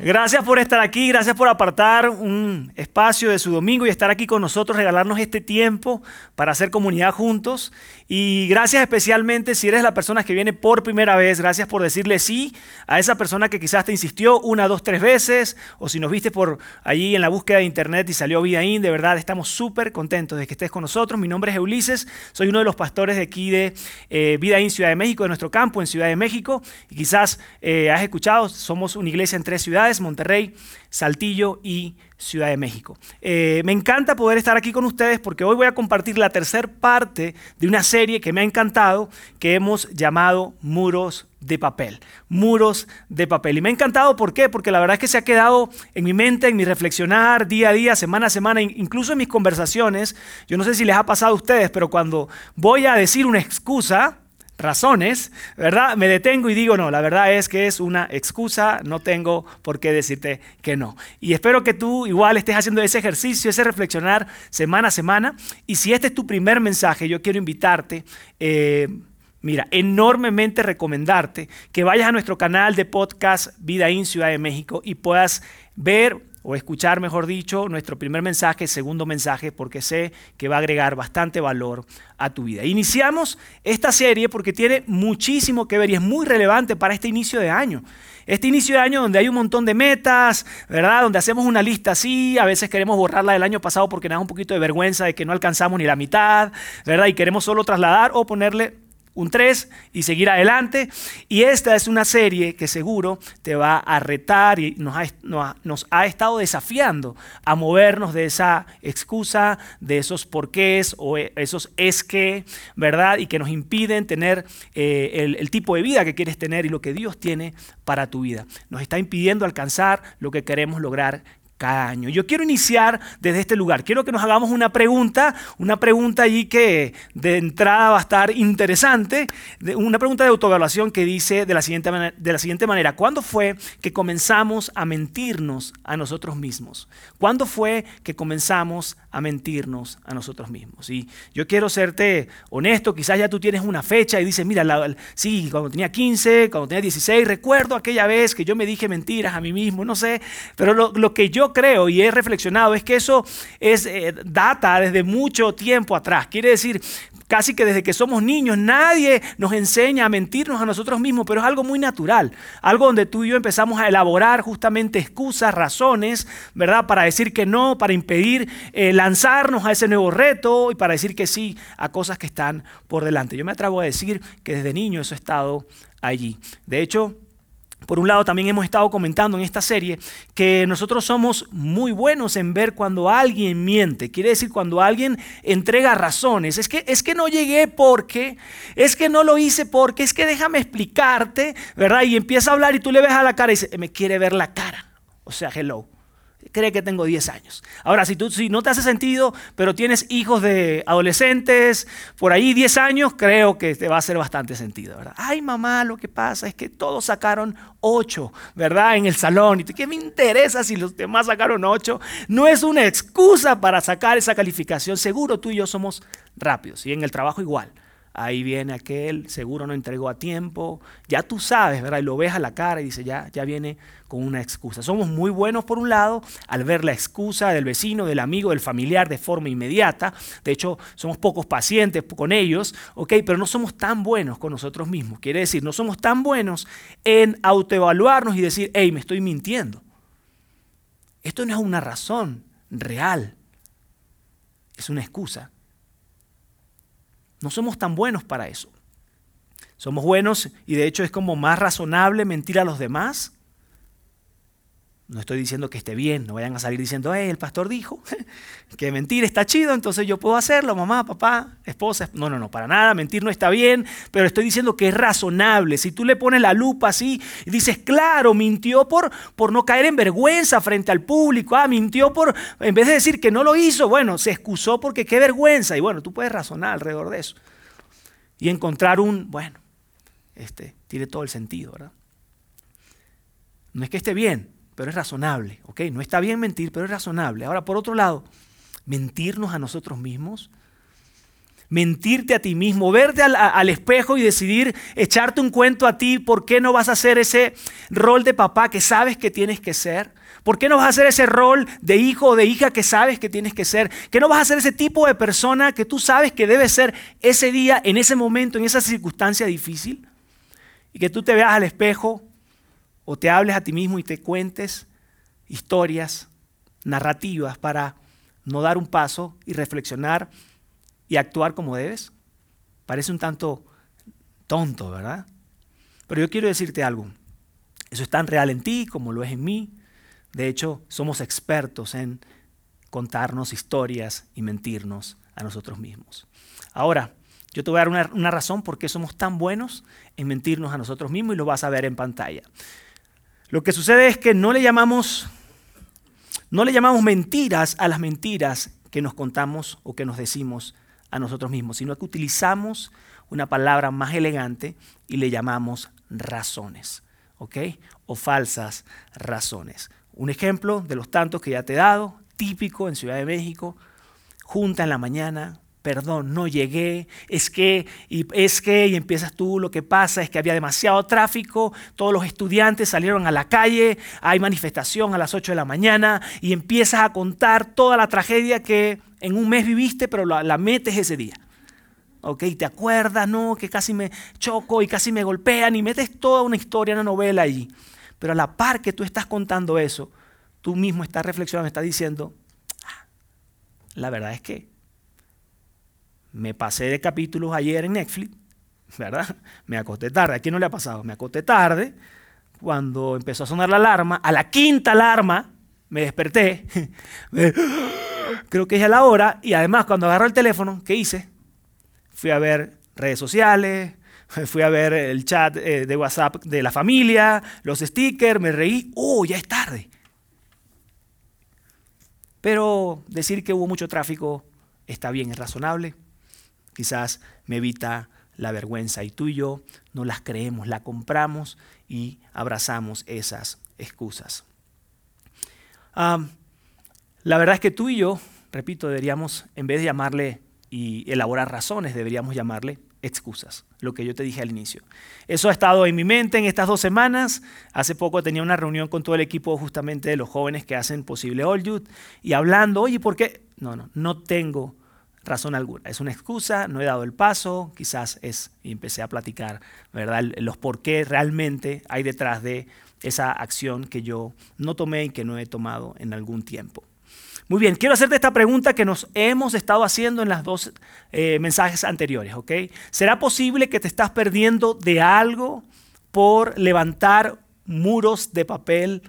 Gracias por estar aquí, gracias por apartar un espacio de su domingo y estar aquí con nosotros, regalarnos este tiempo para hacer comunidad juntos. Y gracias especialmente si eres la persona que viene por primera vez, gracias por decirle sí a esa persona que quizás te insistió una, dos, tres veces, o si nos viste por allí en la búsqueda de internet y salió Vidaín, de verdad estamos súper contentos de que estés con nosotros. Mi nombre es Ulises, soy uno de los pastores de aquí de eh, Vidaín Ciudad de México, de nuestro campo en Ciudad de México. Y quizás eh, has escuchado, somos una iglesia en tres ciudades Monterrey, Saltillo y Ciudad de México. Eh, me encanta poder estar aquí con ustedes porque hoy voy a compartir la tercera parte de una serie que me ha encantado, que hemos llamado Muros de Papel. Muros de Papel. Y me ha encantado, ¿por qué? Porque la verdad es que se ha quedado en mi mente, en mi reflexionar día a día, semana a semana, incluso en mis conversaciones. Yo no sé si les ha pasado a ustedes, pero cuando voy a decir una excusa, razones, ¿verdad? Me detengo y digo, no, la verdad es que es una excusa, no tengo por qué decirte que no. Y espero que tú igual estés haciendo ese ejercicio, ese reflexionar semana a semana. Y si este es tu primer mensaje, yo quiero invitarte. Eh, mira, enormemente recomendarte que vayas a nuestro canal de podcast Vida en Ciudad de México y puedas ver o escuchar, mejor dicho, nuestro primer mensaje, segundo mensaje, porque sé que va a agregar bastante valor a tu vida. Iniciamos esta serie porque tiene muchísimo que ver y es muy relevante para este inicio de año. Este inicio de año donde hay un montón de metas, ¿verdad? Donde hacemos una lista así, a veces queremos borrarla del año pasado porque nos da un poquito de vergüenza de que no alcanzamos ni la mitad, ¿verdad? Y queremos solo trasladar o ponerle un 3 y seguir adelante. Y esta es una serie que seguro te va a retar y nos ha, nos ha estado desafiando a movernos de esa excusa, de esos porqués o e, esos es que, ¿verdad? Y que nos impiden tener eh, el, el tipo de vida que quieres tener y lo que Dios tiene para tu vida. Nos está impidiendo alcanzar lo que queremos lograr cada año. Yo quiero iniciar desde este lugar. Quiero que nos hagamos una pregunta, una pregunta allí que de entrada va a estar interesante, una pregunta de autoevaluación que dice de la siguiente, de la siguiente manera, ¿cuándo fue que comenzamos a mentirnos a nosotros mismos? ¿Cuándo fue que comenzamos a mentirnos a nosotros mismos? Y yo quiero serte honesto, quizás ya tú tienes una fecha y dices, mira, sí, cuando tenía 15, cuando tenía 16, recuerdo aquella vez que yo me dije mentiras a mí mismo, no sé, pero lo que yo creo y he reflexionado es que eso es eh, data desde mucho tiempo atrás. Quiere decir, casi que desde que somos niños, nadie nos enseña a mentirnos a nosotros mismos, pero es algo muy natural, algo donde tú y yo empezamos a elaborar justamente excusas, razones, ¿verdad? Para decir que no, para impedir eh, lanzarnos a ese nuevo reto y para decir que sí a cosas que están por delante. Yo me atrevo a decir que desde niño eso ha estado allí. De hecho, por un lado, también hemos estado comentando en esta serie que nosotros somos muy buenos en ver cuando alguien miente. Quiere decir, cuando alguien entrega razones. Es que, es que no llegué porque, es que no lo hice porque, es que déjame explicarte, ¿verdad? Y empieza a hablar y tú le ves a la cara y dice, me quiere ver la cara. O sea, hello cree que tengo 10 años. Ahora, si, tú, si no te hace sentido, pero tienes hijos de adolescentes, por ahí 10 años, creo que te va a hacer bastante sentido, ¿verdad? Ay, mamá, lo que pasa es que todos sacaron 8, ¿verdad? En el salón. ¿Y qué me interesa si los demás sacaron 8? No es una excusa para sacar esa calificación. Seguro tú y yo somos rápidos. Y en el trabajo igual. Ahí viene aquel, seguro no entregó a tiempo. Ya tú sabes, ¿verdad? Y lo ves a la cara y dice, ya, ya viene con una excusa. Somos muy buenos por un lado al ver la excusa del vecino, del amigo, del familiar de forma inmediata. De hecho, somos pocos pacientes con ellos, ¿ok? Pero no somos tan buenos con nosotros mismos. Quiere decir, no somos tan buenos en autoevaluarnos y decir, hey, me estoy mintiendo. Esto no es una razón real. Es una excusa. No somos tan buenos para eso. Somos buenos y de hecho es como más razonable mentir a los demás No estoy diciendo que esté bien, no vayan a salir diciendo, hey, el pastor dijo que mentir está chido, entonces yo puedo hacerlo, mamá, papá, esposa. No, no, no, para nada, mentir no está bien, pero estoy diciendo que es razonable. Si tú le pones la lupa así y dices, claro, mintió por, por no caer en vergüenza frente al público, ah, mintió por, en vez de decir que no lo hizo, bueno, se excusó porque qué vergüenza. Y bueno, tú puedes razonar alrededor de eso. Y encontrar un, bueno, este, tiene todo el sentido, ¿verdad? No es que esté bien, pero es razonable, ¿ok? No está bien mentir, pero es razonable. Ahora, por otro lado, mentirnos a nosotros mismos, mentirte a ti mismo, verte al, espejo y decidir echarte un cuento a ti, ¿por qué no vas a hacer ese rol de papá que sabes que tienes que ser? ¿Por qué no vas a hacer ese rol de hijo o de hija que sabes que tienes que ser? ¿Qué no vas a ser ese tipo de persona que tú sabes que debe ser ese día, en ese momento, en esa circunstancia difícil? Y que tú te veas al espejo o te hables a ti mismo y te cuentes historias, narrativas para no dar un paso y reflexionar y actuar como debes? Parece un tanto tonto, ¿verdad? Pero yo quiero decirte algo. Eso es tan real en ti como lo es en mí. De hecho, somos expertos en contarnos historias y mentirnos a nosotros mismos. Ahora, yo te voy a dar una, una razón por qué somos tan buenos en mentirnos a nosotros mismos y lo vas a ver en pantalla. Lo que sucede es que no le llamamos, no le llamamos mentiras a las mentiras que nos contamos o que nos decimos a nosotros mismos, sino que utilizamos una palabra más elegante y le llamamos razones, ¿ok? O falsas razones. Un ejemplo de los tantos que ya te he dado, típico en Ciudad de México, junta en la mañana, perdón, no llegué, es que, y es que, y empiezas tú, lo que pasa es que había demasiado tráfico, todos los estudiantes salieron a la calle, hay manifestación a las 8 de la mañana, y empiezas a contar toda la tragedia que en un mes viviste, pero la, metes ese día. ¿Ok? Te acuerdas, ¿no? Que casi me choco y casi me golpean, y metes toda una historia, una novela allí. Pero a la par que tú estás contando eso, tú mismo estás reflexionando, estás diciendo, ah, la verdad es que me pasé de capítulos ayer en Netflix, ¿verdad? Me acosté tarde. ¿A quién no le ha pasado? Me acosté tarde. Cuando empezó a sonar la alarma, a la quinta alarma, me desperté. Creo que es a la hora. Y además, cuando agarro el teléfono, ¿qué hice? Fui a ver redes sociales, fui a ver el chat eh, de WhatsApp de la familia, los stickers, me reí. ¡Oh, ya es tarde! Pero decir que hubo mucho tráfico está bien, es razonable quizás me evita la vergüenza y tú y yo no las creemos, la compramos y abrazamos esas excusas. la verdad es que tú y yo, repito, deberíamos, en vez de llamarle y elaborar razones, deberíamos llamarle excusas, lo que yo te dije al inicio. Eso ha estado en mi mente en estas dos semanas. Hace poco tenía una reunión con todo el equipo justamente de los jóvenes que hacen posible All Youth y hablando, oye, ¿por qué? No, no, no tengo razón alguna. Es una excusa, no he dado el paso, quizás es, y empecé a platicar, ¿verdad? Los por qué realmente hay detrás de esa acción que yo no tomé y que no he tomado en algún tiempo. Muy bien, quiero hacerte esta pregunta que nos hemos estado haciendo en las dos eh, mensajes anteriores, ¿ok? ¿Será posible que te estás perdiendo de algo por levantar muros de papel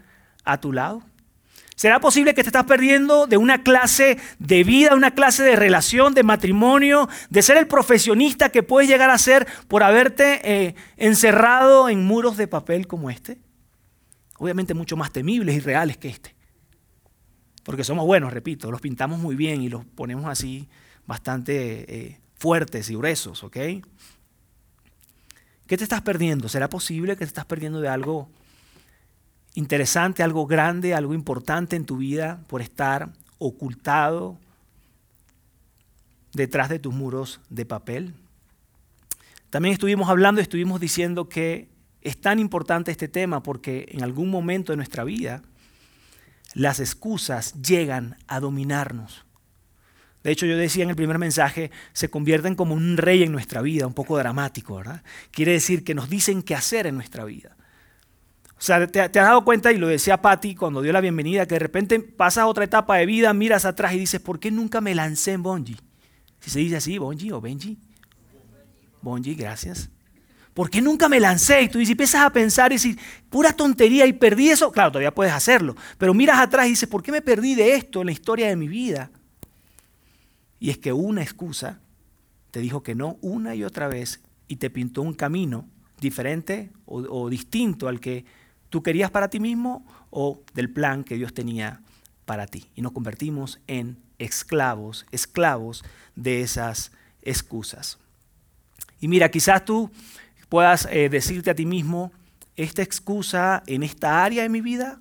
a tu lado? ¿Será posible que te estás perdiendo de una clase de vida, una clase de relación, de matrimonio, de ser el profesionista que puedes llegar a ser por haberte eh, encerrado en muros de papel como este? Obviamente mucho más temibles y reales que este. Porque somos buenos, repito, los pintamos muy bien y los ponemos así bastante eh, fuertes y gruesos, ¿ok? ¿Qué te estás perdiendo? ¿Será posible que te estás perdiendo de algo interesante, algo grande, algo importante en tu vida por estar ocultado detrás de tus muros de papel. También estuvimos hablando, estuvimos diciendo que es tan importante este tema porque en algún momento de nuestra vida las excusas llegan a dominarnos. De hecho, yo decía en el primer mensaje, se convierten como un rey en nuestra vida, un poco dramático, ¿verdad? Quiere decir que nos dicen qué hacer en nuestra vida. O sea, te, has dado cuenta, y lo decía Patty cuando dio la bienvenida, que de repente pasas otra etapa de vida, miras atrás y dices, ¿por qué nunca me lancé en Bonji? Si se dice así, Bonji o Benji. Bonji, gracias. ¿Por qué nunca me lancé? Y tú dices, empiezas a pensar y dices, pura tontería y perdí eso. Claro, todavía puedes hacerlo. Pero miras atrás y dices, ¿por qué me perdí de esto en la historia de mi vida? Y es que una excusa te dijo que no una y otra vez y te pintó un camino diferente o distinto al que tú querías para ti mismo o del plan que Dios tenía para ti. Y nos convertimos en esclavos, esclavos de esas excusas. Y mira, quizás tú puedas eh, decirte a ti mismo, esta excusa en esta área de mi vida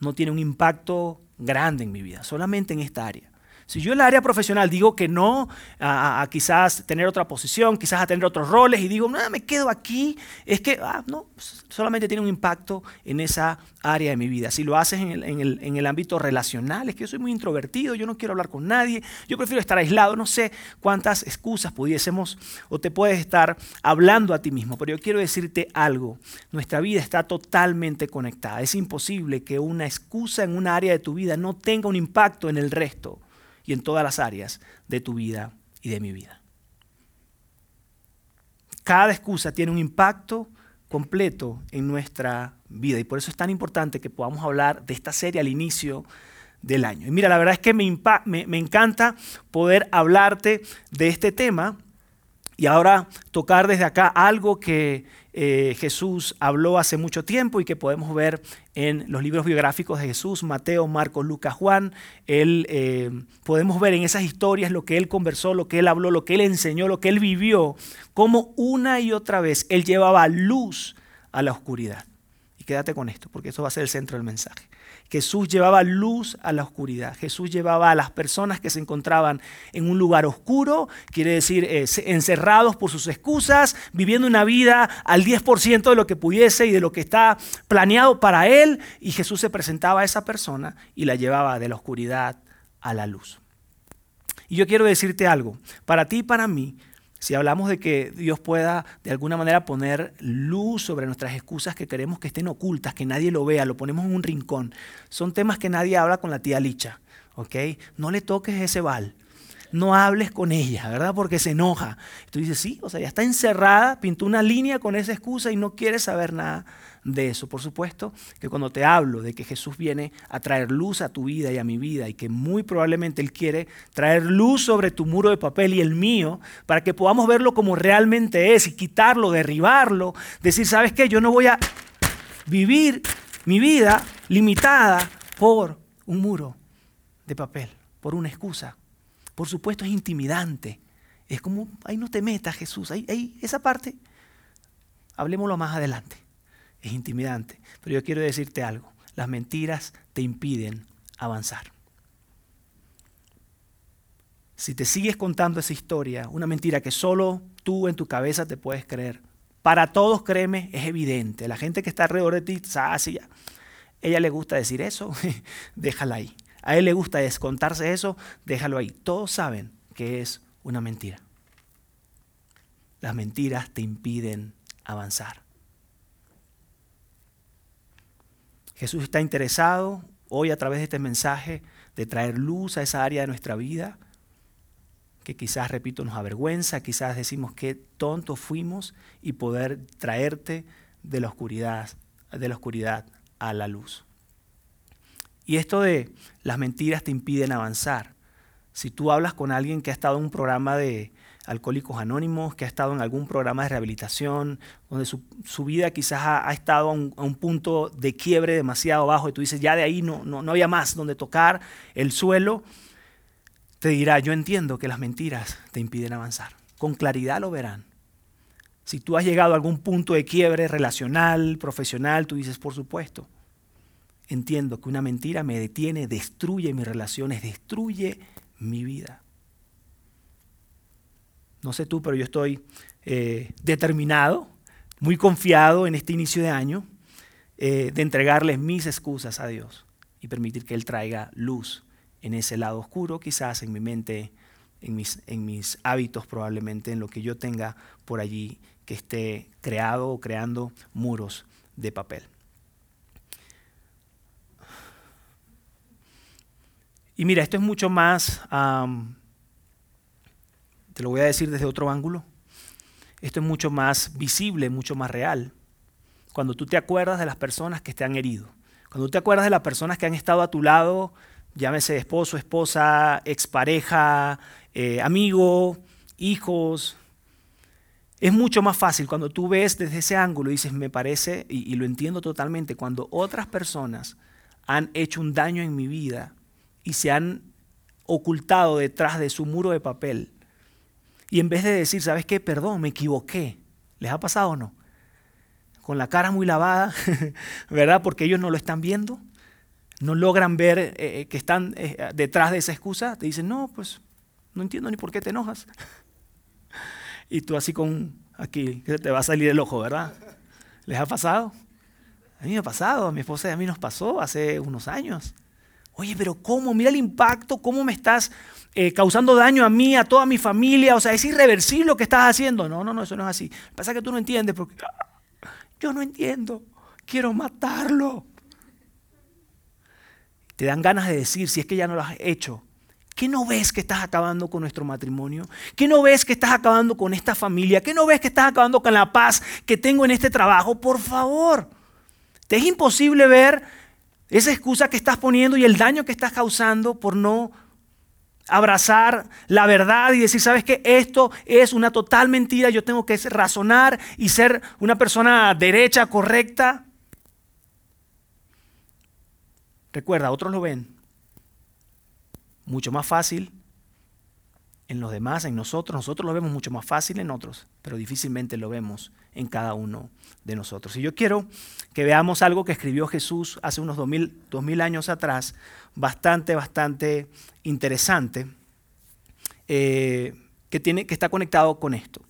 no tiene un impacto grande en mi vida, solamente en esta área. Si yo en la área profesional digo que no a, quizás tener otra posición, quizás a tener otros roles y digo, no, me quedo aquí, es que ah, no, solamente tiene un impacto en esa área de mi vida. Si lo haces en el, en, el, en el, ámbito relacional, es que yo soy muy introvertido, yo no quiero hablar con nadie, yo prefiero estar aislado, no sé cuántas excusas pudiésemos o te puedes estar hablando a ti mismo, pero yo quiero decirte algo, nuestra vida está totalmente conectada, es imposible que una excusa en una área de tu vida no tenga un impacto en el resto y en todas las áreas de tu vida y de mi vida. Cada excusa tiene un impacto completo en nuestra vida y por eso es tan importante que podamos hablar de esta serie al inicio del año. Y mira, la verdad es que me, me, encanta poder hablarte de este tema y ahora tocar desde acá algo que eh, Jesús habló hace mucho tiempo y que podemos ver en los libros biográficos de Jesús, Mateo, Marcos, Lucas, Juan. Él, eh, podemos ver en esas historias lo que él conversó, lo que él habló, lo que él enseñó, lo que él vivió, cómo una y otra vez él llevaba luz a la oscuridad. Y quédate con esto, porque eso va a ser el centro del mensaje. Jesús llevaba luz a la oscuridad. Jesús llevaba a las personas que se encontraban en un lugar oscuro, quiere decir eh, encerrados por sus excusas, viviendo una vida al 10% de lo que pudiese y de lo que está planeado para él. Y Jesús se presentaba a esa persona y la llevaba de la oscuridad a la luz. Y yo quiero decirte algo, para ti y para mí, si hablamos de que Dios pueda de alguna manera poner luz sobre nuestras excusas que queremos que estén ocultas, que nadie lo vea, lo ponemos en un rincón, son temas que nadie habla con la tía Licha, ¿ok? No le toques ese bal, no hables con ella, ¿verdad? Porque se enoja. Tú dices, sí, o sea, ya está encerrada, pintó una línea con esa excusa y no quiere saber nada de eso. Por supuesto que cuando te hablo de que Jesús viene a traer luz a tu vida y a mi vida y que muy probablemente Él quiere traer luz sobre tu muro de papel y el mío para que podamos verlo como realmente es y quitarlo, derribarlo, decir, ¿sabes qué? Yo no voy a vivir mi vida limitada por un muro de papel, por una excusa. Por supuesto es intimidante. Es como, ahí no te metas Jesús, ahí, esa parte, hablemoslo más adelante es intimidante. Pero yo quiero decirte algo, las mentiras te impiden avanzar. Si te sigues contando esa historia, una mentira que solo tú en tu cabeza te puedes creer, para todos, créeme, es evidente. La gente que está alrededor de ti, así ya. Ella le gusta decir eso, déjala ahí. A él le gusta descontarse eso, déjalo ahí. Todos saben que es una mentira. Las mentiras te impiden avanzar. Jesús está interesado hoy a través de este mensaje de traer luz a esa área de nuestra vida que quizás, repito, nos avergüenza, quizás decimos qué tontos fuimos y poder traerte de la oscuridad, de la oscuridad a la luz. Y esto de las mentiras te impiden avanzar. Si tú hablas con alguien que ha estado en un programa de, Alcohólicos Anónimos, que ha estado en algún programa de rehabilitación, donde su, vida quizás ha, estado a un, punto de quiebre demasiado bajo y tú dices, ya de ahí no, no, no había más donde tocar el suelo, te dirá, yo entiendo que las mentiras te impiden avanzar. Con claridad lo verán. Si tú has llegado a algún punto de quiebre relacional, profesional, tú dices, por supuesto, entiendo que una mentira me detiene, destruye mis relaciones, destruye mi vida. No sé tú, pero yo estoy eh, determinado, muy confiado en este inicio de año, eh, de entregarles mis excusas a Dios y permitir que Él traiga luz en ese lado oscuro, quizás en mi mente, en mis, en mis hábitos probablemente, en lo que yo tenga por allí que esté creado o creando muros de papel. Y mira, esto es mucho más te lo voy a decir desde otro ángulo. esto es mucho más visible, mucho más real. Cuando tú te acuerdas de las personas que te han herido, cuando tú te acuerdas de las personas que han estado a tu lado, llámese esposo, esposa, expareja, eh, amigo, hijos, es mucho más fácil cuando tú ves desde ese ángulo y dices, me parece, y, lo entiendo totalmente, cuando otras personas han hecho un daño en mi vida y se han ocultado detrás de su muro de papel. Y en vez de decir, ¿sabes qué? Perdón, me equivoqué. ¿Les ha pasado o no? Con la cara muy lavada, ¿verdad? Porque ellos no lo están viendo. No logran ver eh, eh, que están eh, detrás de esa excusa. Te dicen, no, pues no entiendo ni por qué te enojas. y tú así con aquí, te va a salir el ojo, ¿verdad? ¿Les ha pasado? A mí me ha pasado, a mi esposa y a mí nos pasó hace unos años. Oye, pero ¿cómo? Mira el impacto, cómo me estás eh, causando daño a mí, a toda mi familia. O sea, es irreversible lo que estás haciendo. No, no, no, eso no es así. Lo que pasa es que tú no entiendes porque yo no entiendo. Quiero matarlo. Te dan ganas de decir, si es que ya no lo has hecho, ¿Qué no ves que estás acabando con nuestro matrimonio? ¿Qué no ves que estás acabando con esta familia? ¿Qué no ves que estás acabando con la paz que tengo en este trabajo? Por favor, te es imposible ver esa excusa que estás poniendo y el daño que estás causando por no abrazar la verdad y decir, sabes que esto es una total mentira, yo tengo que razonar y ser una persona derecha, correcta. Recuerda, otros lo ven, mucho más fácil en los demás, en nosotros. Nosotros lo vemos mucho más fácil en otros, pero difícilmente lo vemos en cada uno de nosotros. Y yo quiero que veamos algo que escribió Jesús hace unos dos mil, años atrás, bastante, bastante interesante, eh, que, tiene, que está conectado con esto.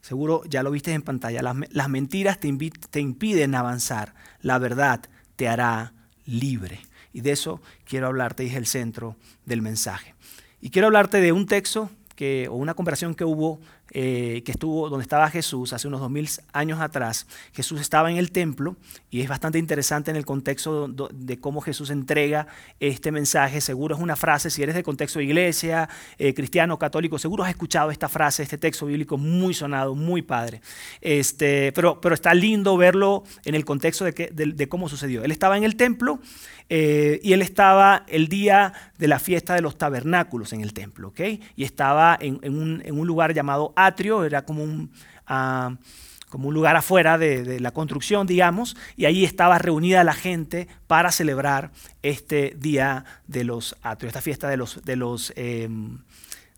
Seguro ya lo viste en pantalla. Las, mentiras te, te impiden avanzar. La verdad te hará libre. Y de eso quiero hablarte y es el centro del mensaje. Y quiero hablarte de un texto que, o una conversación que hubo, eh, que estuvo donde estaba Jesús hace unos dos mil años atrás. Jesús estaba en el templo y es bastante interesante en el contexto de cómo Jesús entrega este mensaje. Seguro es una frase, si eres de contexto de iglesia, eh, cristiano, católico, seguro has escuchado esta frase, este texto bíblico muy sonado, muy padre. Este, pero, pero está lindo verlo en el contexto de, que, de cómo sucedió. Él estaba en el templo eh, y él estaba el día de la fiesta de los tabernáculos en el templo, ¿ok? Y estaba en, un, lugar llamado atrio, era como un, ah, como un lugar afuera de, la construcción, digamos, y ahí estaba reunida la gente para celebrar este día de los atrios, esta fiesta de los, de los em,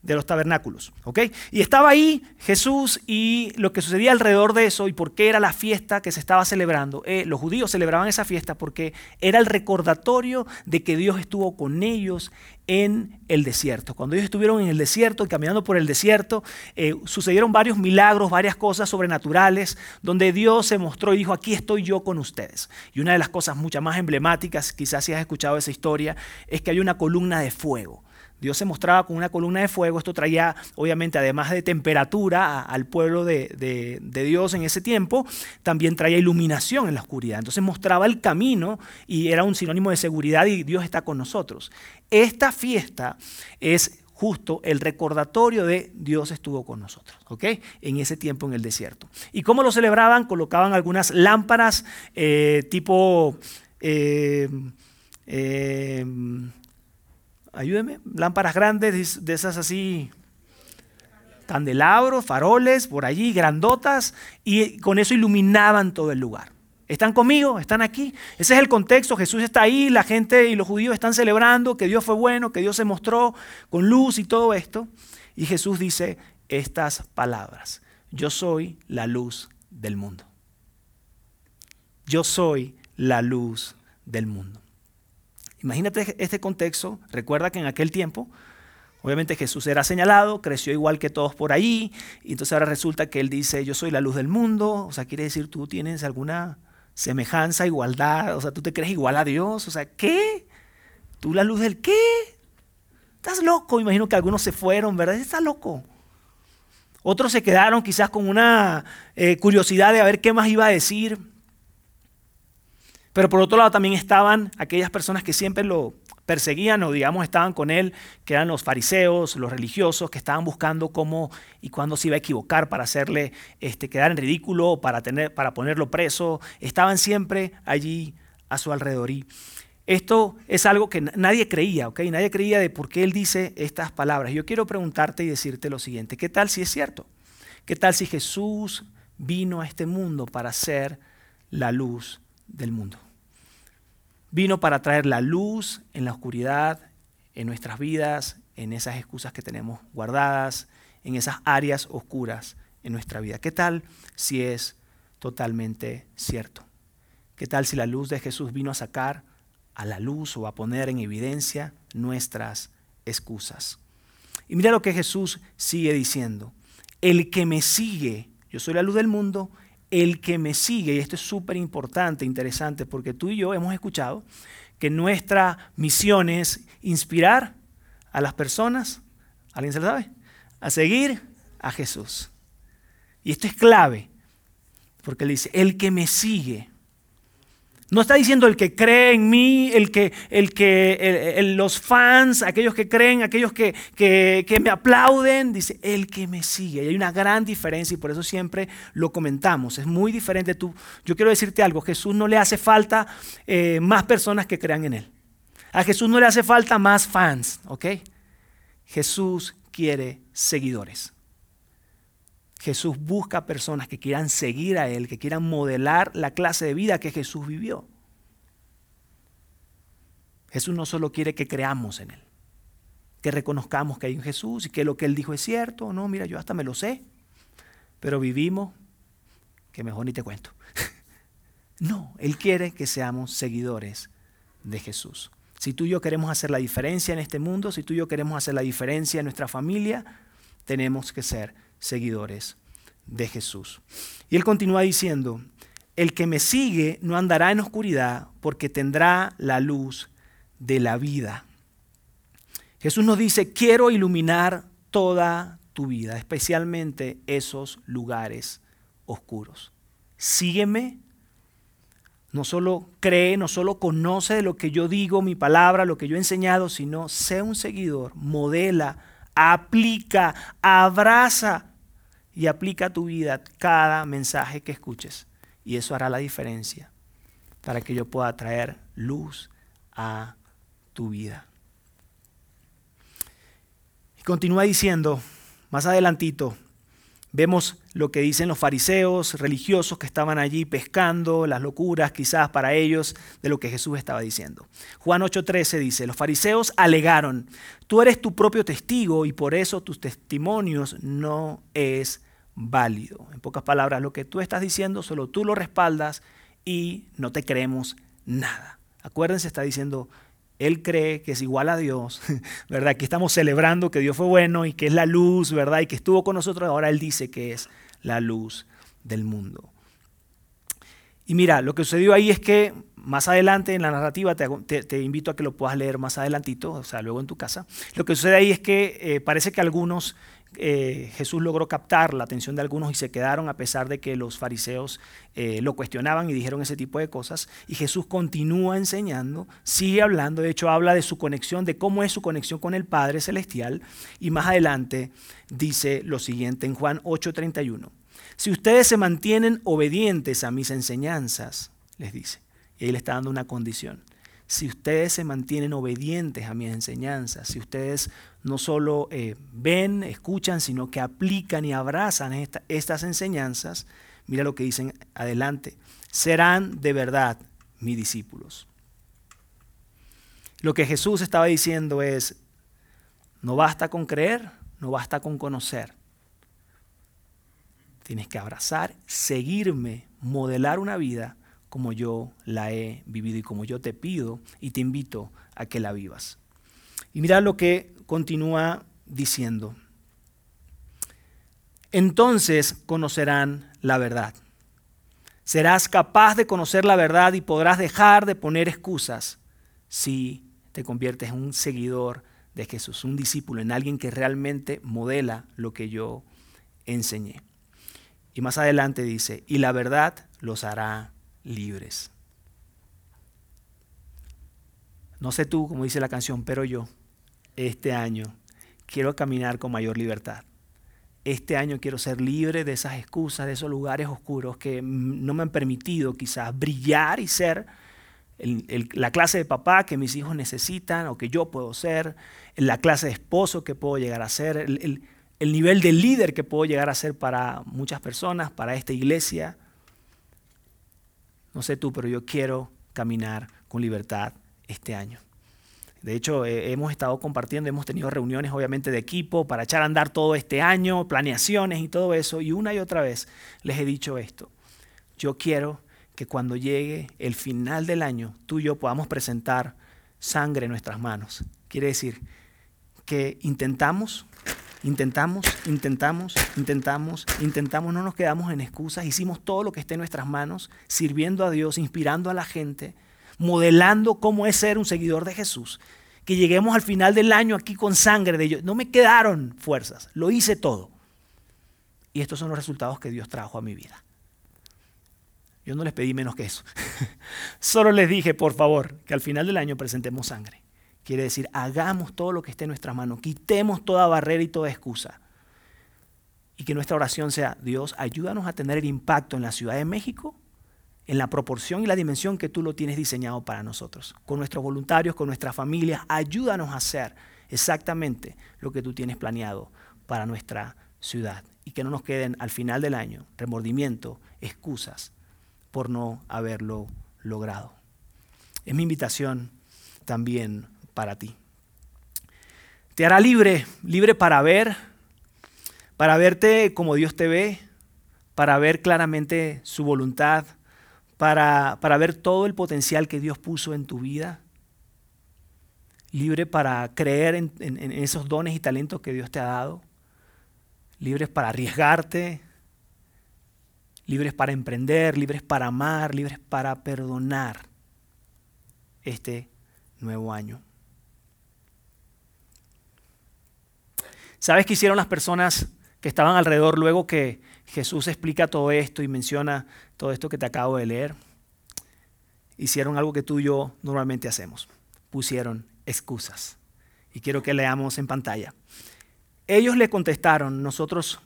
de los tabernáculos. ¿ok? Y estaba ahí Jesús y lo que sucedía alrededor de eso y por qué era la fiesta que se estaba celebrando. Eh, los judíos celebraban esa fiesta porque era el recordatorio de que Dios estuvo con ellos en el desierto. Cuando ellos estuvieron en el desierto y caminando por el desierto, eh, sucedieron varios milagros, varias cosas sobrenaturales, donde Dios se mostró y dijo, aquí estoy yo con ustedes. Y una de las cosas muchas más emblemáticas, quizás si has escuchado esa historia, es que hay una columna de fuego. Dios se mostraba con una columna de fuego. Esto traía, obviamente, además de temperatura al pueblo de, Dios en ese tiempo, también traía iluminación en la oscuridad. Entonces mostraba el camino y era un sinónimo de seguridad y Dios está con nosotros. Esta fiesta es justo el recordatorio de Dios estuvo con nosotros, ¿ok? En ese tiempo en el desierto. ¿Y cómo lo celebraban? Colocaban algunas lámparas eh, tipo... Eh, eh, ayúdeme, lámparas grandes, de esas así, candelabros, faroles, por allí, grandotas, y con eso iluminaban todo el lugar. ¿Están conmigo? ¿Están aquí? Ese es el contexto. Jesús está ahí, la gente y los judíos están celebrando que Dios fue bueno, que Dios se mostró con luz y todo esto. Y Jesús dice estas palabras. Yo soy la luz del mundo. Yo soy la luz del mundo. Imagínate este contexto. Recuerda que en aquel tiempo, obviamente Jesús era señalado, creció igual que todos por ahí, y entonces ahora resulta que él dice, yo soy la luz del mundo. O sea, quiere decir, tú tienes alguna semejanza, igualdad, o sea, tú te crees igual a Dios. O sea, ¿qué? ¿Tú la luz del qué? Estás loco. Imagino que algunos se fueron, ¿verdad? Estás loco. Otros se quedaron quizás con una eh, curiosidad de a ver qué más iba a decir. Pero por otro lado también estaban aquellas personas que siempre lo perseguían o digamos estaban con él, que eran los fariseos, los religiosos, que estaban buscando cómo y cuándo se iba a equivocar para hacerle este, quedar en ridículo, para, tener, para ponerlo preso. Estaban siempre allí a su alrededor. Y esto es algo que nadie creía, ¿ok? Nadie creía de por qué él dice estas palabras. Yo quiero preguntarte y decirte lo siguiente, ¿qué tal si es cierto? ¿Qué tal si Jesús vino a este mundo para ser la luz del mundo? Vino para traer la luz en la oscuridad, en nuestras vidas, en esas excusas que tenemos guardadas, en esas áreas oscuras en nuestra vida. ¿Qué tal si es totalmente cierto? ¿Qué tal si la luz de Jesús vino a sacar a la luz o a poner en evidencia nuestras excusas? Y mira lo que Jesús sigue diciendo. El que me sigue, yo soy la luz del mundo, el que me sigue, y esto es súper importante, interesante, porque tú y yo hemos escuchado que nuestra misión es inspirar a las personas, ¿alguien se lo sabe? A seguir a Jesús. Y esto es clave, porque él dice, el que me sigue, no está diciendo el que cree en mí, el que, el que los fans, aquellos que creen, aquellos que, que, me aplauden. Dice el que me sigue. Y hay una gran diferencia y por eso siempre lo comentamos. Es muy diferente. Tú, yo quiero decirte algo. Jesús no le hace falta eh, más personas que crean en él. A Jesús no le hace falta más fans, ¿ok? Jesús quiere seguidores. Jesús busca personas que quieran seguir a Él, que quieran modelar la clase de vida que Jesús vivió. Jesús no solo quiere que creamos en Él, que reconozcamos que hay un Jesús y que lo que Él dijo es cierto. No, mira, yo hasta me lo sé, pero vivimos que mejor ni te cuento. no, Él quiere que seamos seguidores de Jesús. Si tú y yo queremos hacer la diferencia en este mundo, si tú y yo queremos hacer la diferencia en nuestra familia, tenemos que ser seguidores de Jesús. Y él continúa diciendo, el que me sigue no andará en oscuridad porque tendrá la luz de la vida. Jesús nos dice, quiero iluminar toda tu vida, especialmente esos lugares oscuros. Sígueme, no solo cree, no solo conoce de lo que yo digo, mi palabra, lo que yo he enseñado, sino sé un seguidor, modela, aplica, abraza y aplica a tu vida cada mensaje que escuches. Y eso hará la diferencia para que yo pueda traer luz a tu vida. Y continúa diciendo, más adelantito, Vemos lo que dicen los fariseos religiosos que estaban allí pescando, las locuras quizás para ellos de lo que Jesús estaba diciendo. Juan 8:13 dice, los fariseos alegaron, tú eres tu propio testigo y por eso tus testimonios no es válido. En pocas palabras, lo que tú estás diciendo solo tú lo respaldas y no te creemos nada. Acuérdense, está diciendo él cree que es igual a Dios, ¿verdad? Que estamos celebrando que Dios fue bueno y que es la luz, ¿verdad? Y que estuvo con nosotros, ahora Él dice que es la luz del mundo. Y mira, lo que sucedió ahí es que más adelante en la narrativa, te, invito a que lo puedas leer más adelantito, o sea, luego en tu casa, lo que sucede ahí es que eh, parece que algunos eh, Jesús logró captar la atención de algunos y se quedaron a pesar de que los fariseos eh, lo cuestionaban y dijeron ese tipo de cosas. Y Jesús continúa enseñando, sigue hablando, de hecho habla de su conexión, de cómo es su conexión con el Padre Celestial. Y más adelante dice lo siguiente en Juan 8:31. Si ustedes se mantienen obedientes a mis enseñanzas, les dice, y ahí le está dando una condición si ustedes se mantienen obedientes a mis enseñanzas, si ustedes no solo eh, ven, escuchan, sino que aplican y abrazan estas enseñanzas, mira lo que dicen adelante, serán de verdad mis discípulos. Lo que Jesús estaba diciendo es, no basta con creer, no basta con conocer. Tienes que abrazar, seguirme, modelar una vida como yo la he vivido y como yo te pido y te invito a que la vivas. Y mira lo que continúa diciendo. Entonces conocerán la verdad. Serás capaz de conocer la verdad y podrás dejar de poner excusas si te conviertes en un seguidor de Jesús, un discípulo, en alguien que realmente modela lo que yo enseñé. Y más adelante dice, y la verdad los hará libres. No sé tú, como dice la canción, pero yo, este año, quiero caminar con mayor libertad. Este año quiero ser libre de esas excusas, de esos lugares oscuros que no me han permitido quizás brillar y ser la clase de papá que mis hijos necesitan o que yo puedo ser, la clase de esposo que puedo llegar a ser, el, el nivel de líder que puedo llegar a ser para muchas personas, para esta iglesia. No sé tú, pero yo quiero caminar con libertad este año. De hecho, eh, hemos estado compartiendo, hemos tenido reuniones obviamente de equipo para echar a andar todo este año, planeaciones y todo eso, y una y otra vez les he dicho esto. Yo quiero que cuando llegue el final del año, tú y yo podamos presentar sangre en nuestras manos. Quiere decir que intentamos, intentamos, intentamos, intentamos, intentamos, no nos quedamos en excusas, hicimos todo lo que esté en nuestras manos, sirviendo a Dios, inspirando a la gente modelando cómo es ser un seguidor de Jesús. Que lleguemos al final del año aquí con sangre de ellos. No me quedaron fuerzas, lo hice todo. Y estos son los resultados que Dios trajo a mi vida. Yo no les pedí menos que eso. Solo les dije, por favor, que al final del año presentemos sangre. Quiere decir, hagamos todo lo que esté en nuestras manos, quitemos toda barrera y toda excusa. Y que nuestra oración sea, Dios, ayúdanos a tener el impacto en la Ciudad de México en la proporción y la dimensión que tú lo tienes diseñado para nosotros. Con nuestros voluntarios, con nuestras familias, ayúdanos a hacer exactamente lo que tú tienes planeado para nuestra ciudad. Y que no nos queden al final del año remordimiento, excusas por no haberlo logrado. Es mi invitación también para ti. Te hará libre, libre para ver, para verte como Dios te ve, para ver claramente su voluntad, para, ver todo el potencial que Dios puso en tu vida, libre para creer en, en, esos dones y talentos que Dios te ha dado, libres para arriesgarte, libres para emprender, libres para amar, libres para perdonar este nuevo año. ¿Sabes qué hicieron las personas que estaban alrededor luego que Jesús explica todo esto y menciona todo esto que te acabo de leer, hicieron algo que tú y yo normalmente hacemos. Pusieron excusas. Y quiero que leamos en pantalla. Ellos le contestaron, nosotros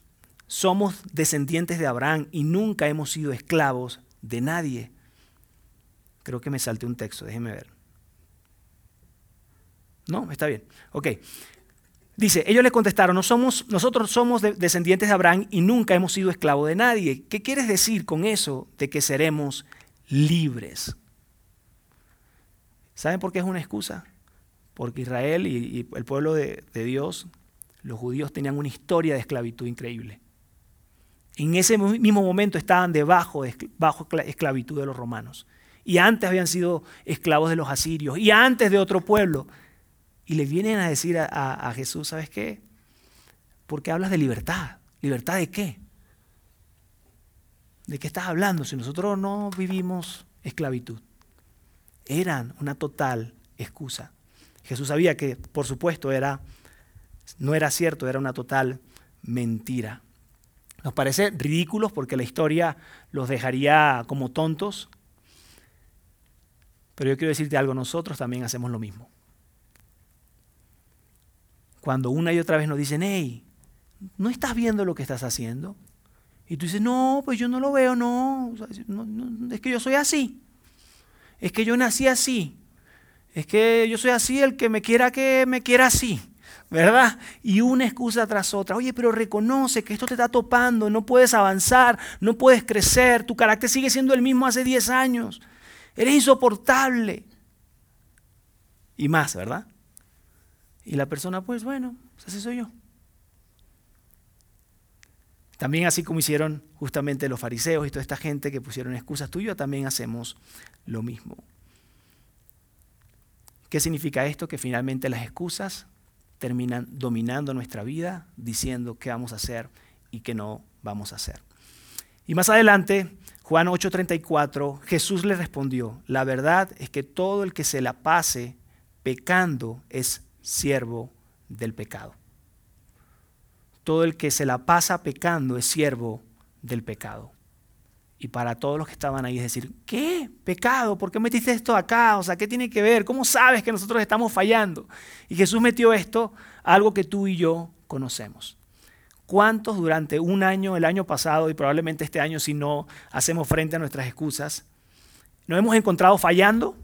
somos descendientes de Abraham y nunca hemos sido esclavos de nadie. Creo que me salte un texto, déjeme ver. No, está bien. Ok. Dice, ellos le contestaron, nosotros somos descendientes de Abraham y nunca hemos sido esclavos de nadie. ¿Qué quieres decir con eso de que seremos libres? ¿Saben por qué es una excusa? Porque Israel y, el pueblo de, Dios, los judíos tenían una historia de esclavitud increíble. En ese mismo momento estaban debajo de bajo esclavitud de los romanos. Y antes habían sido esclavos de los asirios. Y antes de otro pueblo. Y le vienen a decir a, Jesús, ¿sabes qué? ¿Por qué hablas de libertad? ¿Libertad de qué? ¿De qué estás hablando si nosotros no vivimos esclavitud? Eran una total excusa. Jesús sabía que, por supuesto, era, no era cierto, era una total mentira. Nos parece ridículos porque la historia los dejaría como tontos, pero yo quiero decirte algo, nosotros también hacemos lo mismo cuando una y otra vez nos dicen, hey, ¿no estás viendo lo que estás haciendo? Y tú dices, no, pues yo no lo veo, no, es que yo soy así, es que yo nací así, es que yo soy así, el que me quiera que me quiera así, ¿verdad? Y una excusa tras otra, oye, pero reconoce que esto te está topando, no puedes avanzar, no puedes crecer, tu carácter sigue siendo el mismo hace 10 años, eres insoportable. Y más, ¿verdad? Y la persona, pues bueno, pues así soy yo. También así como hicieron justamente los fariseos y toda esta gente que pusieron excusas tuyas, también hacemos lo mismo. ¿Qué significa esto? Que finalmente las excusas terminan dominando nuestra vida, diciendo qué vamos a hacer y qué no vamos a hacer. Y más adelante, Juan 8:34, Jesús le respondió, la verdad es que todo el que se la pase pecando es siervo del pecado. Todo el que se la pasa pecando es siervo del pecado. Y para todos los que estaban ahí es decir, ¿qué? ¿Pecado? ¿Por qué metiste esto acá? O sea, ¿qué tiene que ver? ¿Cómo sabes que nosotros estamos fallando? Y Jesús metió esto, algo que tú y yo conocemos. ¿Cuántos durante un año, el año pasado y probablemente este año si no hacemos frente a nuestras excusas, nos hemos encontrado fallando?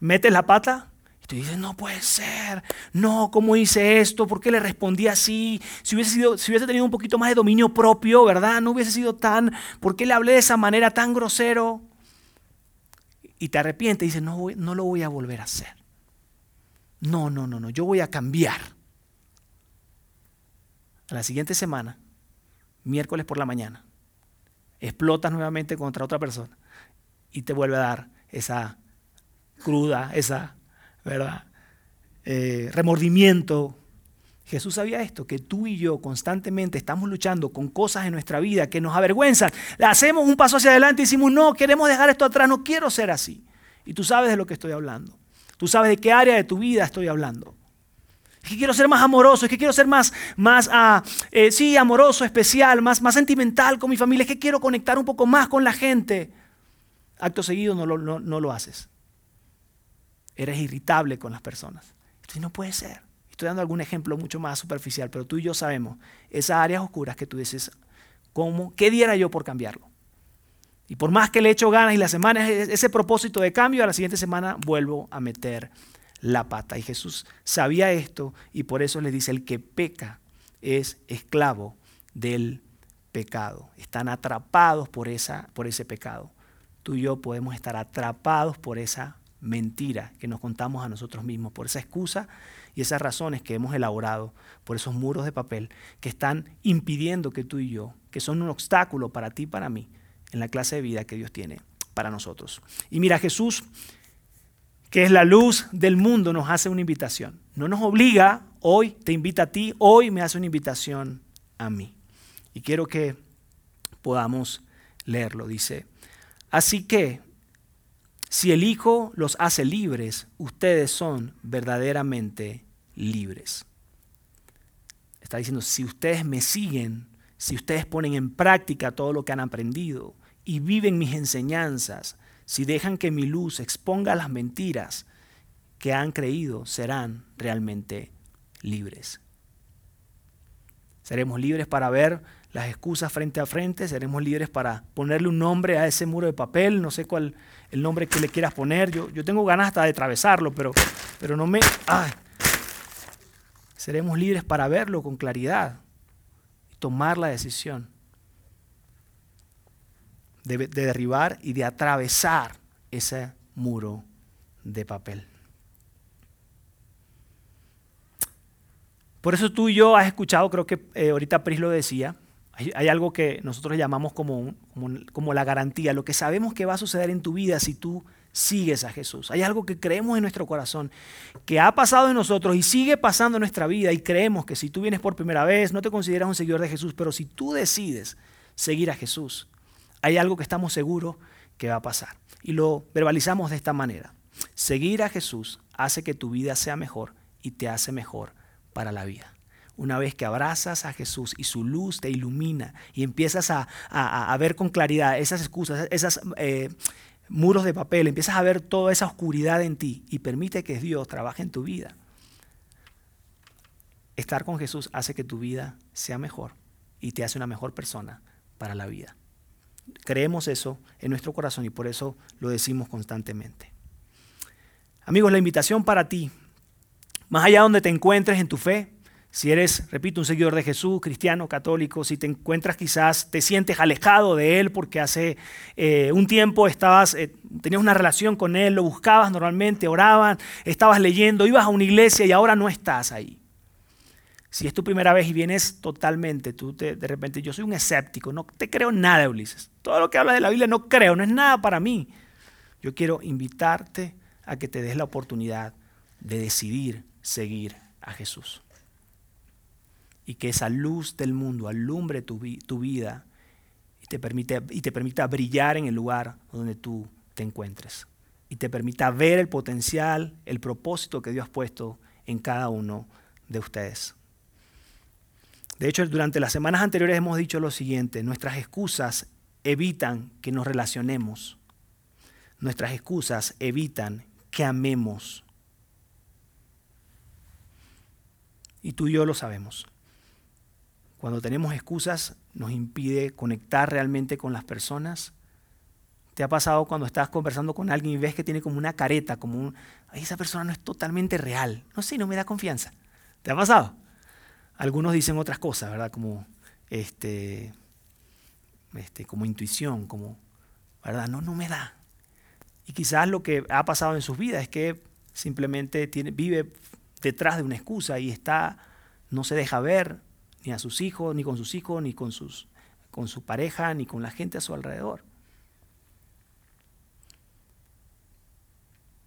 ¿Metes la pata? Y dices, no puede ser, no, ¿cómo hice esto? ¿Por qué le respondí así? Si hubiese, sido, si hubiese tenido un poquito más de dominio propio, ¿verdad? No hubiese sido tan, ¿por qué le hablé de esa manera tan grosero? Y te arrepientes y dices, no, no lo voy a volver a hacer. No, no, no, no, yo voy a cambiar. A la siguiente semana, miércoles por la mañana, explotas nuevamente contra otra persona y te vuelve a dar esa cruda, esa ¿verdad? Eh, remordimiento. Jesús sabía esto, que tú y yo constantemente estamos luchando con cosas en nuestra vida que nos avergüenzan. Hacemos un paso hacia adelante y decimos, no, queremos dejar esto atrás, no quiero ser así. Y tú sabes de lo que estoy hablando. Tú sabes de qué área de tu vida estoy hablando. Es que quiero ser más amoroso, es que quiero ser más, más ah, eh, sí, amoroso, especial, más, más sentimental con mi familia, es que quiero conectar un poco más con la gente. Acto seguido no lo haces eres irritable con las personas. Entonces no puede ser. Estoy dando algún ejemplo mucho más superficial, pero tú y yo sabemos esas áreas oscuras que tú dices, ¿cómo? ¿Qué diera yo por cambiarlo? Y por más que le echo ganas y la semana ese propósito de cambio, a la siguiente semana vuelvo a meter la pata. Y Jesús sabía esto y por eso le dice, el que peca es esclavo del pecado. Están atrapados por, esa, por ese pecado. Tú y yo podemos estar atrapados por esa mentira que nos contamos a nosotros mismos, por esa excusa y esas razones que hemos elaborado, por esos muros de papel que están impidiendo que tú y yo, que son un obstáculo para ti y para mí, en la clase de vida que Dios tiene para nosotros. Y mira, Jesús, que es la luz del mundo, nos hace una invitación. No nos obliga, hoy te invita a ti, hoy me hace una invitación a mí. Y quiero que podamos leerlo. Dice, así que si el Hijo los hace libres, ustedes son verdaderamente libres. Está diciendo, si ustedes me siguen, si ustedes ponen en práctica todo lo que han aprendido y viven mis enseñanzas, si dejan que mi luz exponga las mentiras que han creído, serán realmente libres. Seremos libres para ver las excusas frente a frente, seremos libres para ponerle un nombre a ese muro de papel, no sé cuál el nombre que le quieras poner, yo, yo tengo ganas hasta de atravesarlo, pero, pero no me... Seremos libres para verlo con claridad y tomar la decisión de, de derribar y de atravesar ese muro de papel. Por eso tú y yo has escuchado, creo que eh, ahorita Pris lo decía, hay, algo que nosotros llamamos como, como, la garantía, lo que sabemos que va a suceder en tu vida si tú sigues a Jesús. Hay algo que creemos en nuestro corazón, que ha pasado en nosotros y sigue pasando en nuestra vida y creemos que si tú vienes por primera vez, no te consideras un seguidor de Jesús, pero si tú decides seguir a Jesús, hay algo que estamos seguros que va a pasar. Y lo verbalizamos de esta manera. Seguir a Jesús hace que tu vida sea mejor y te hace mejor para la vida. Una vez que abrazas a Jesús y su luz te ilumina y empiezas a, ver con claridad esas excusas, esos eh, muros de papel, empiezas a ver toda esa oscuridad en ti y permite que Dios trabaje en tu vida. Estar con Jesús hace que tu vida sea mejor y te hace una mejor persona para la vida. Creemos eso en nuestro corazón y por eso lo decimos constantemente. Amigos, la invitación para ti, más allá donde te encuentres en tu fe, si eres, repito, un seguidor de Jesús, cristiano, católico, si te encuentras quizás, te sientes alejado de Él porque hace eh, un tiempo estabas, eh, tenías una relación con Él, lo buscabas normalmente, oraban, estabas leyendo, ibas a una iglesia y ahora no estás ahí. Si es tu primera vez y vienes totalmente, tú de repente, yo soy un escéptico, no te creo nada, Ulises. Todo lo que habla de la Biblia no creo, no es nada para mí. Yo quiero invitarte a que te des la oportunidad de decidir seguir a Jesús y que esa luz del mundo alumbre tu, vida y te, y te permita brillar en el lugar donde tú te encuentres y te permita ver el potencial, el propósito que Dios ha puesto en cada uno de ustedes. De hecho, durante las semanas anteriores hemos dicho lo siguiente, nuestras excusas evitan que nos relacionemos. Nuestras excusas evitan que amemos. Y tú y yo lo sabemos. Cuando tenemos excusas nos impide conectar realmente con las personas. ¿Te ha pasado cuando estás conversando con alguien y ves que tiene como una careta, como un, esa persona no es totalmente real? No sé, no me da confianza. ¿Te ha pasado? Algunos dicen otras cosas, ¿verdad? Como, este, este, como intuición, como, ¿verdad? No, no me da. Y quizás lo que ha pasado en sus vidas es que simplemente vive detrás de una excusa y está, no se deja ver ni a sus hijos, ni con sus hijos, ni con, sus, con su pareja, ni con la gente a su alrededor.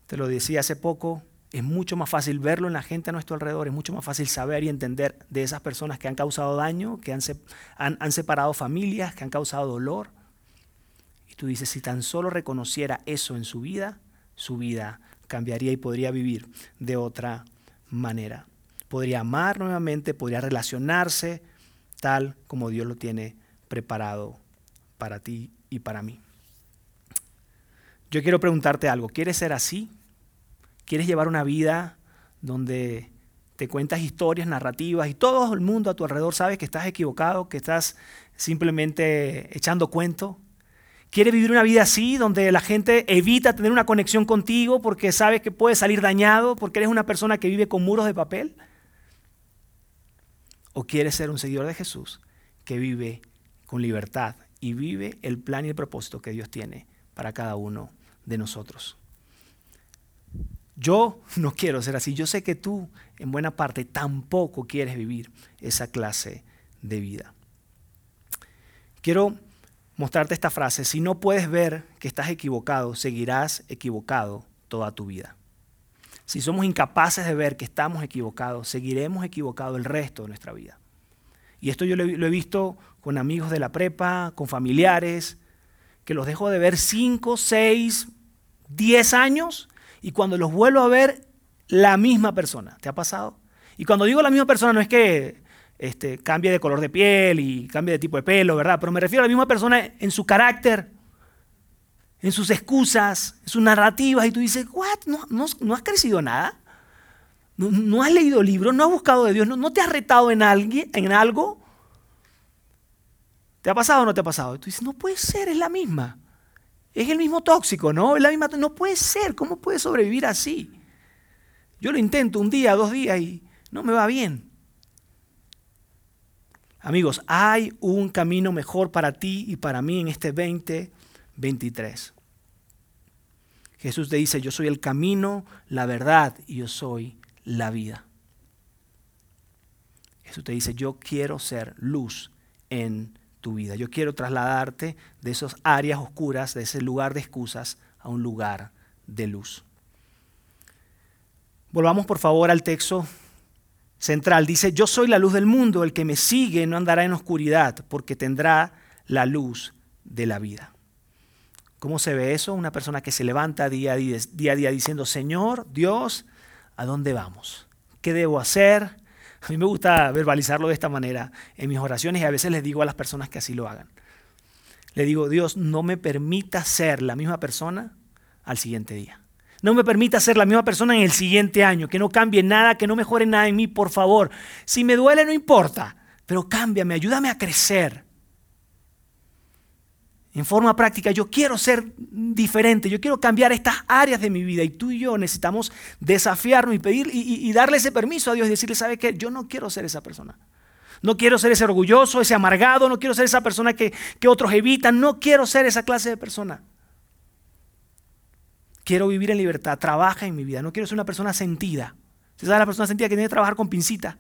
Te lo decía hace poco, es mucho más fácil verlo en la gente a nuestro alrededor, es mucho más fácil saber y entender de esas personas que han causado daño, que han, han, separado familias, que han causado dolor. Y tú dices, si tan solo reconociera eso en su vida, su vida cambiaría y podría vivir de otra manera. Podría amar nuevamente, podría relacionarse tal como Dios lo tiene preparado para ti y para mí. Yo quiero preguntarte algo, ¿quieres ser así? quieres llevar una vida donde te cuentas historias, narrativas y todo el mundo a tu alrededor sabe que estás equivocado, que estás simplemente echando cuento. ¿Quieres vivir una vida así, donde la gente evita tener una conexión contigo porque sabes que puedes salir dañado, porque eres una persona que vive con muros de papel? ¿O quieres ser un seguidor de Jesús que vive con libertad y vive el plan y el propósito que Dios tiene para cada uno de nosotros? Yo no quiero ser así. Yo sé que tú, en buena parte, tampoco quieres vivir esa clase de vida. Quiero mostrarte esta frase. Si no puedes ver que estás equivocado, seguirás equivocado toda tu vida. Si somos incapaces de ver que estamos equivocados, seguiremos equivocados el resto de nuestra vida. Y esto yo lo he visto con amigos de la prepa, con familiares, que los dejo de ver 5, 6, 10 años y cuando los vuelvo a ver, la misma persona. ¿Te ha pasado? Y cuando digo la misma persona no es que este, cambie de color de piel y cambie de tipo de pelo, ¿verdad? Pero me refiero a la misma persona en su carácter, en sus excusas, en sus narrativas. Y tú dices, ¿what? ¿No, has crecido nada? ¿No, has leído libros? ¿No has buscado de Dios? ¿No, te has retado en, alguien, en algo? ¿Te ha pasado o no te ha pasado? Y tú dices, no puede ser, es la misma. Es el mismo tóxico, ¿no? Es la misma, no puede ser, ¿cómo puede sobrevivir así? Yo lo intento un día, dos días y no me va bien. Amigos, hay un camino mejor para ti y para mí en este 2023. Jesús te dice, yo soy el camino, la verdad y yo soy la vida. Jesús te dice, yo quiero ser luz en tu vida. Yo quiero trasladarte de esas áreas oscuras, de ese lugar de excusas, a un lugar de luz. Volvamos por favor al texto central. Dice, yo soy la luz del mundo, el que me sigue no andará en oscuridad, porque tendrá la luz de la vida. ¿Cómo se ve eso? Una persona que se levanta día a día, diciendo, Señor, Dios, ¿a dónde vamos? ¿Qué debo hacer? A mí me gusta verbalizarlo de esta manera en mis oraciones y a veces les digo a las personas que así lo hagan. Le digo, Dios, no me permita ser la misma persona al siguiente día. No me permita ser la misma persona en el siguiente año, que no cambie nada, que no mejore nada en mí, por favor. Si me duele, no importa, pero cámbiame, ayúdame a crecer en forma práctica, yo quiero ser diferente, yo quiero cambiar estas áreas de mi vida y tú y yo necesitamos desafiarnos y pedir y, darle ese permiso a Dios y decirle, ¿sabe qué? Yo no quiero ser esa persona. No quiero ser ese orgulloso, ese amargado, no quiero ser esa persona que, que otros evitan, no quiero ser esa clase de persona. Quiero vivir en libertad, trabaja en mi vida, no quiero ser una persona sentida. ¿Se sabe la persona sentida que tiene que trabajar con pincita?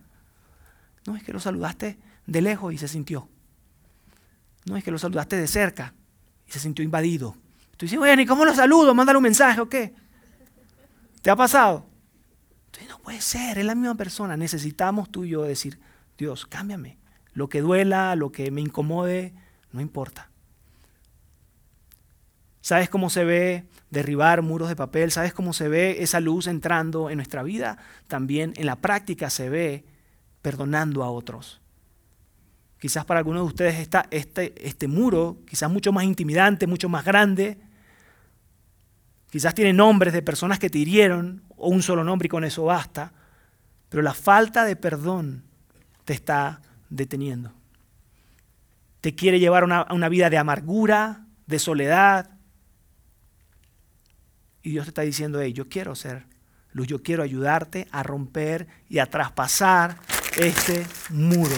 No, es que lo saludaste de lejos y se sintió. No, es que lo saludaste de cerca se sintió invadido. Tú dices, bueno, ¿y cómo lo saludo? Mándale un mensaje o qué. ¿Te ha pasado? Entonces, no puede ser, es la misma persona. Necesitamos tú y yo decir, Dios, cámbiame. Lo que duela, lo que me incomode, no importa. ¿Sabes cómo se ve derribar muros de papel? ¿Sabes cómo se ve esa luz entrando en nuestra vida? También en la práctica se ve perdonando a otros Quizás para algunos de ustedes está este, este muro, quizás mucho más intimidante, mucho más grande. Quizás tiene nombres de personas que te hirieron, o un solo nombre y con eso basta. Pero la falta de perdón te está deteniendo. Te quiere llevar a una, vida de amargura, de soledad. Y Dios te está diciendo, hey, yo quiero ser luz, yo quiero ayudarte a romper y a traspasar este muro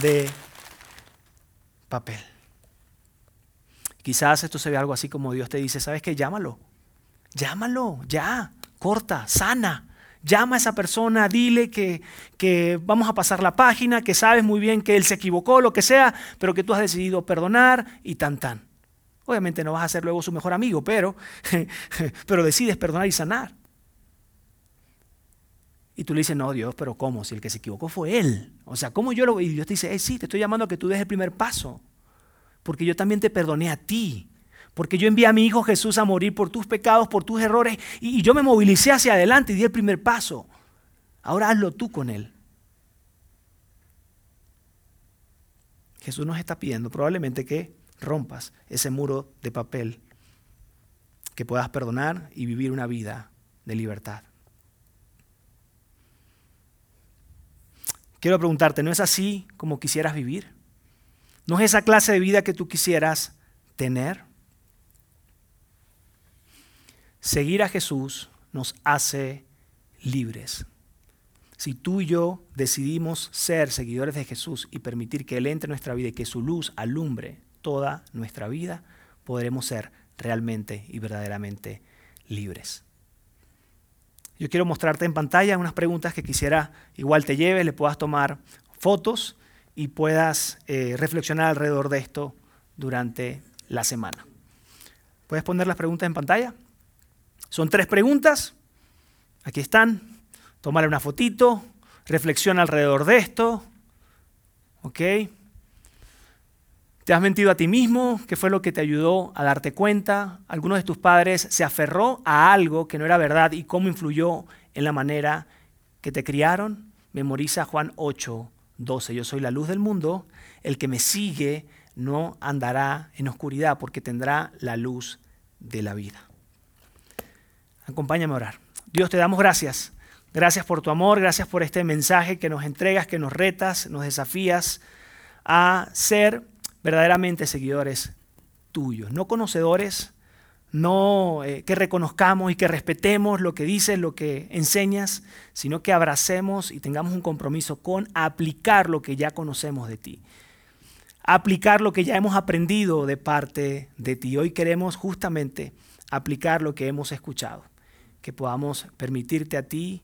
de papel. Quizás esto se ve algo así como Dios te dice, ¿sabes qué? Llámalo. Llámalo, ya, corta, sana. Llama a esa persona, dile que, que, vamos a pasar la página, que sabes muy bien que él se equivocó, lo que sea, pero que tú has decidido perdonar y tan tan. Obviamente no vas a ser luego su mejor amigo, pero, pero decides perdonar y sanar. Y tú le dices, no, Dios, pero ¿cómo? Si el que se equivocó fue él. O sea, ¿cómo yo lo... Y Dios te dice, sí, te estoy llamando a que tú des el primer paso. Porque yo también te perdoné a ti. Porque yo envié a mi Hijo Jesús a morir por tus pecados, por tus errores, y, yo me movilicé hacia adelante y di el primer paso. Ahora hazlo tú con Él. Jesús nos está pidiendo probablemente que rompas ese muro de papel, que puedas perdonar y vivir una vida de libertad. Quiero preguntarte, ¿no es así como quisieras vivir? ¿No es esa clase de vida que tú quisieras tener? Seguir a Jesús nos hace libres. Si tú y yo decidimos ser seguidores de Jesús y permitir que Él entre en nuestra vida y que su luz alumbre toda nuestra vida, podremos ser realmente y verdaderamente libres. Yo quiero mostrarte en pantalla unas preguntas que quisiera igual te lleves, le puedas tomar fotos y puedas eh, reflexionar alrededor de esto durante la semana. ¿Puedes poner las preguntas en pantalla? Son tres preguntas. Aquí están. Tómale una fotito. Reflexiona alrededor de esto. ¿Ok? ¿Te has mentido a ti mismo? ¿Qué fue lo que te ayudó a darte cuenta? ¿Alguno de tus padres se aferró a algo que no era verdad y cómo influyó en la manera que te criaron? Memoriza Juan 8, 12. Yo soy la luz del mundo. El que me sigue no andará en oscuridad porque tendrá la luz de la vida. Acompáñame a orar. Dios, te damos gracias. Gracias por tu amor, gracias por este mensaje que nos entregas, que nos retas, nos desafías a ser verdaderamente seguidores tuyos, no conocedores, no eh, que reconozcamos y que respetemos lo que dices, lo que enseñas, sino que abracemos y tengamos un compromiso con aplicar lo que ya conocemos de ti, aplicar lo que ya hemos aprendido de parte de ti. Hoy queremos justamente aplicar lo que hemos escuchado que podamos permitirte a ti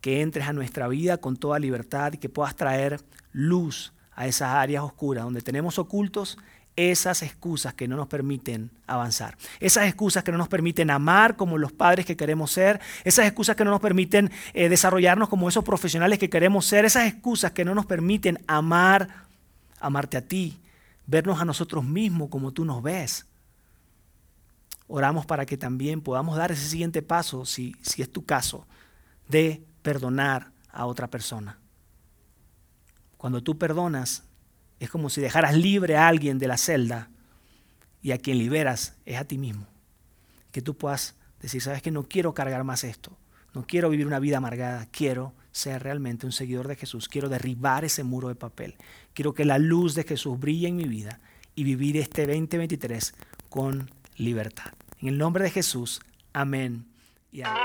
que entres a nuestra vida con toda libertad y que puedas traer luz a esas áreas oscuras donde tenemos ocultos esas excusas que no nos permiten avanzar, esas excusas que no nos permiten amar como los padres que queremos ser, esas excusas que no nos permiten eh, desarrollarnos como esos profesionales que queremos ser, esas excusas que no nos permiten amar, amarte a ti, vernos a nosotros mismos como tú nos ves. Oramos para que también podamos dar ese siguiente paso, si, si es tu caso, de perdonar a otra persona. Cuando tú perdonas, es como si dejaras libre a alguien de la celda y a quien liberas es a ti mismo. Que tú puedas decir, sabes que no quiero cargar más esto, no quiero vivir una vida amargada, quiero ser realmente un seguidor de Jesús, quiero derribar ese muro de papel, quiero que la luz de Jesús brille en mi vida y vivir este 2023 con libertad. En el nombre de Jesús, amén y amén.